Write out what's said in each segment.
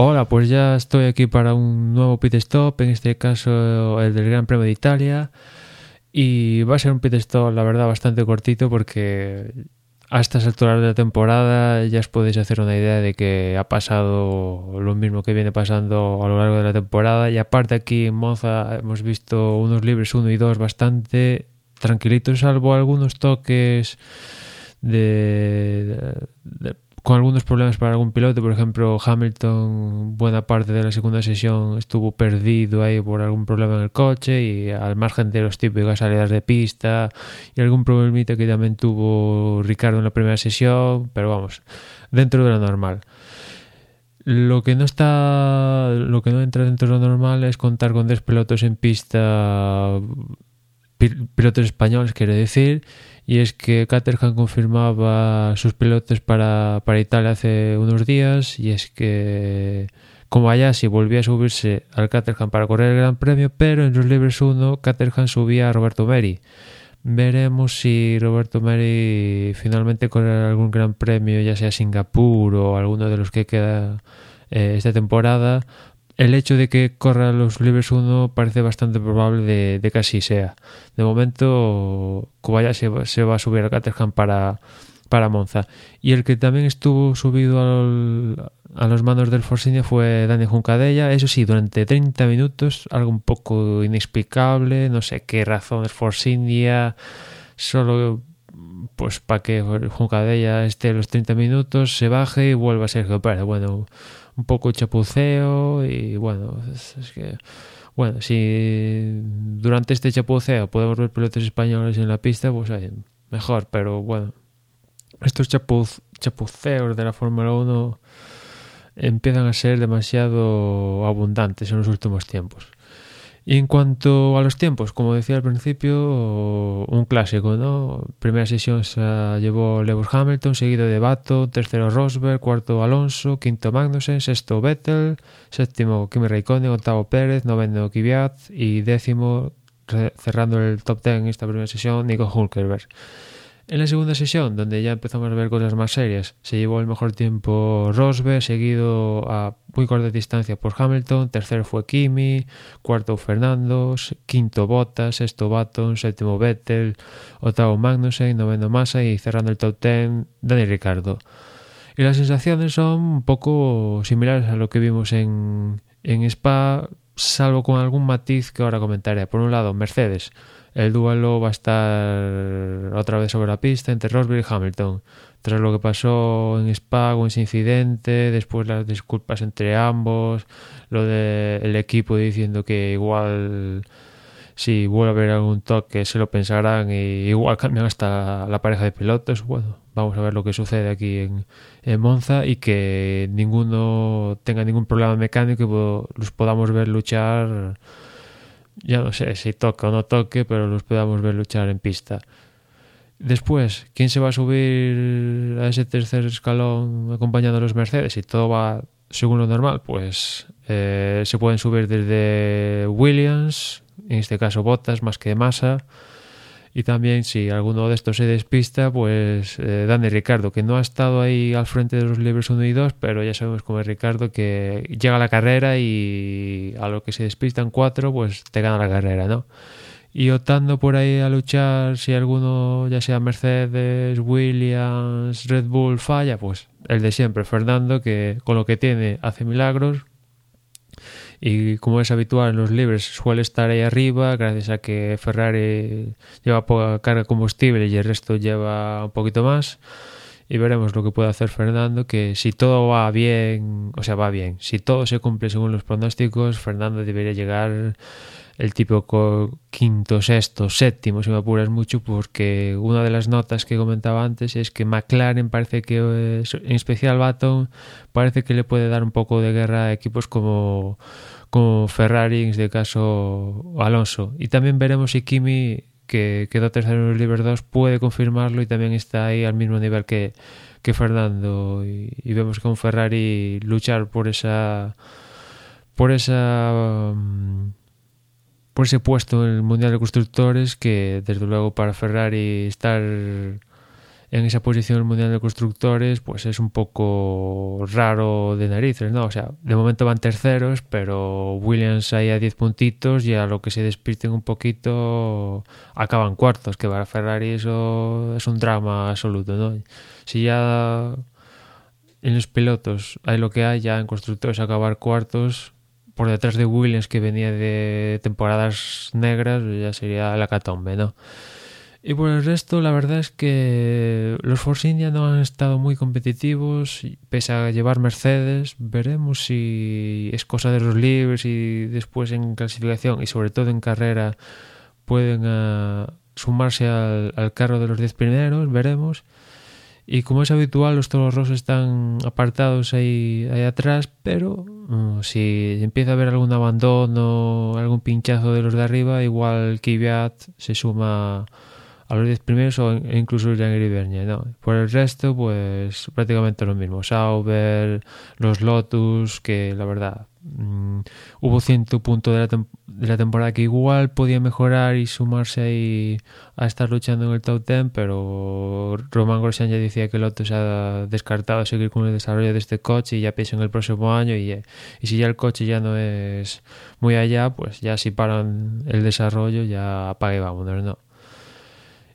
Hola, pues ya estoy aquí para un nuevo pit stop, en este caso el del Gran Premio de Italia. Y va a ser un pit stop, la verdad, bastante cortito porque a estas alturas de la temporada ya os podéis hacer una idea de que ha pasado lo mismo que viene pasando a lo largo de la temporada. Y aparte aquí en Monza hemos visto unos libres 1 y 2 bastante tranquilitos, salvo algunos toques de, de con algunos problemas para algún piloto. Por ejemplo, Hamilton, buena parte de la segunda sesión estuvo perdido ahí por algún problema en el coche y al margen de los típicas salidas de pista y algún problemita que también tuvo Ricardo en la primera sesión, pero vamos, dentro de lo normal. Lo que no está, lo que no entra dentro de lo normal es contar con tres pilotos en pista, pilotos españoles, quiere decir, y es que Caterham confirmaba sus pilotos para, para Italia hace unos días y es que si volvía a subirse al Caterham para correr el Gran Premio, pero en los libres 1 Caterham subía a Roberto Meri. Veremos si Roberto Meri finalmente corre algún Gran Premio, ya sea Singapur o alguno de los que queda eh, esta temporada, el hecho de que corra los libres 1 parece bastante probable de, de, que así sea. De momento, Kobayashi se, va a subir al Caterham para, para Monza. Y el que también estuvo subido al, a los manos del Force fue Dani Juncadella. Eso sí, durante 30 minutos, algo un poco inexplicable. No sé qué Force India solo pues para que Juncadella esté los 30 minutos, se baje y vuelva a Sergio Pérez. Bueno, un poco chapuceo y bueno, es, que bueno, si durante este chapuceo podemos ver pilotos españoles en la pista, pues mejor, pero bueno, estos chapuz, chapuceos de la Fórmula 1 empiezan a ser demasiado abundantes en los últimos tiempos. Y en cuanto a los tiempos, como decía al principio, un clásico, ¿no? Primera sesión se llevó Lewis Hamilton, seguido de Bato, tercero Rosberg, cuarto Alonso, quinto Magnussen, sexto Vettel, séptimo Kimi Raikkonen, octavo Pérez, noveno Kvyat y décimo, cerrando el top ten en esta primera sesión, Nico Hulkenberg. En la segunda sesión, donde ya empezamos a ver cosas más serias, se llevó el mejor tiempo Rosberg, seguido a muy corta distancia por Hamilton, tercero fue Kimi, cuarto Fernando, quinto Bottas, sexto Baton, séptimo Vettel, octavo Magnussen, noveno Massa y cerrando el top ten Dani Ricardo. Y las sensaciones son un poco similares a lo que vimos en, en Spa, salvo con algún matiz que ahora comentaré. Por un lado, Mercedes el duelo va a estar otra vez sobre la pista entre Rosberg y Hamilton. Tras lo que pasó en Spa con ese incidente, después las disculpas entre ambos, lo del de equipo diciendo que igual si vuelve a haber algún toque se lo pensarán y igual cambian hasta la pareja de pilotos. Bueno, vamos a ver lo que sucede aquí en, Monza y que ninguno tenga ningún problema mecánico y los podamos ver luchar ya no sé si toca o no toque, pero los podamos ver luchar en pista. Después, ¿quién se va a subir a ese tercer escalón acompañando a los Mercedes? Si todo va según lo normal, pues eh, se pueden subir desde Williams, en este caso Bottas más que Massa, y también si alguno de estos se despista, pues eh, Dani Ricardo, que no ha estado ahí al frente de los libres 1 y 2, pero ya sabemos cómo es Ricardo, que llega a la carrera y a lo que se despistan cuatro, pues te gana la carrera, ¿no? Y optando por ahí a luchar, si alguno, ya sea Mercedes, Williams, Red Bull, falla, pues el de siempre, Fernando, que con lo que tiene hace milagros, y como es habitual en los libres suele estar ahí arriba gracias a que Ferrari lleva poca carga de combustible y el resto lleva un poquito más. Y veremos lo que puede hacer Fernando que si todo va bien o sea va bien si todo se cumple según los pronósticos Fernando debería llegar el tipo quinto, sexto, séptimo, si me apuras mucho, porque una de las notas que comentaba antes es que McLaren parece que, en especial Baton, parece que le puede dar un poco de guerra a equipos como, como Ferrari, en este caso Alonso. Y también veremos si Kimi, que quedó tercero en los Libres 2, puede confirmarlo y también está ahí al mismo nivel que, que Fernando. Y, vemos con Ferrari luchar por esa por esa um, por ese puesto en el Mundial de Constructores que desde luego para Ferrari estar en esa posición mundial de constructores, pues es un poco raro de narices, ¿no? O sea, de momento van terceros, pero Williams ahí a 10 puntitos y a lo que se despisten un poquito acaban cuartos, que para Ferrari eso es un drama absoluto, ¿no? Si ya en los pilotos hay lo que hay, ya en constructores acabar cuartos por detrás de Williams que venía de temporadas negras, ya sería la catombe, ¿no? Y por el resto, la verdad es que los Force India no han estado muy competitivos, pese a llevar Mercedes. Veremos si es cosa de los libres y después en clasificación y sobre todo en carrera pueden uh, sumarse al, al, carro de los 10 primeros. Veremos. Y como es habitual, los toros rojos están apartados ahí, ahí atrás, pero uh, si empieza a haber algún abandono, algún pinchazo de los de arriba, igual Kvyat se suma a los 10 primeros o incluso Jean Bernier, ¿no? Por el resto, pues prácticamente lo mismo. Sauber, los Lotus, que la verdad mmm, hubo cierto punto de la, de la, temporada que igual podía mejorar y sumarse ahí a estar luchando en el top 10, pero Román Grosjean ya decía que Lotus ha descartado seguir con el desarrollo de este coche y ya piensa en el próximo año y, y si ya el coche ya no es muy allá, pues ya si paran el desarrollo ya apague vámonos, ¿no?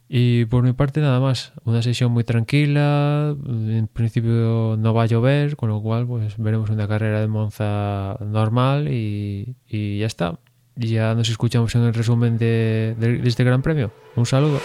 Y por mi parte nada más, una sesión muy tranquila, en principio no va a llover, con lo cual pues veremos una carrera de Monza normal y, y ya está. Ya nos escuchamos en el resumen de, este Gran Premio. Un saludo.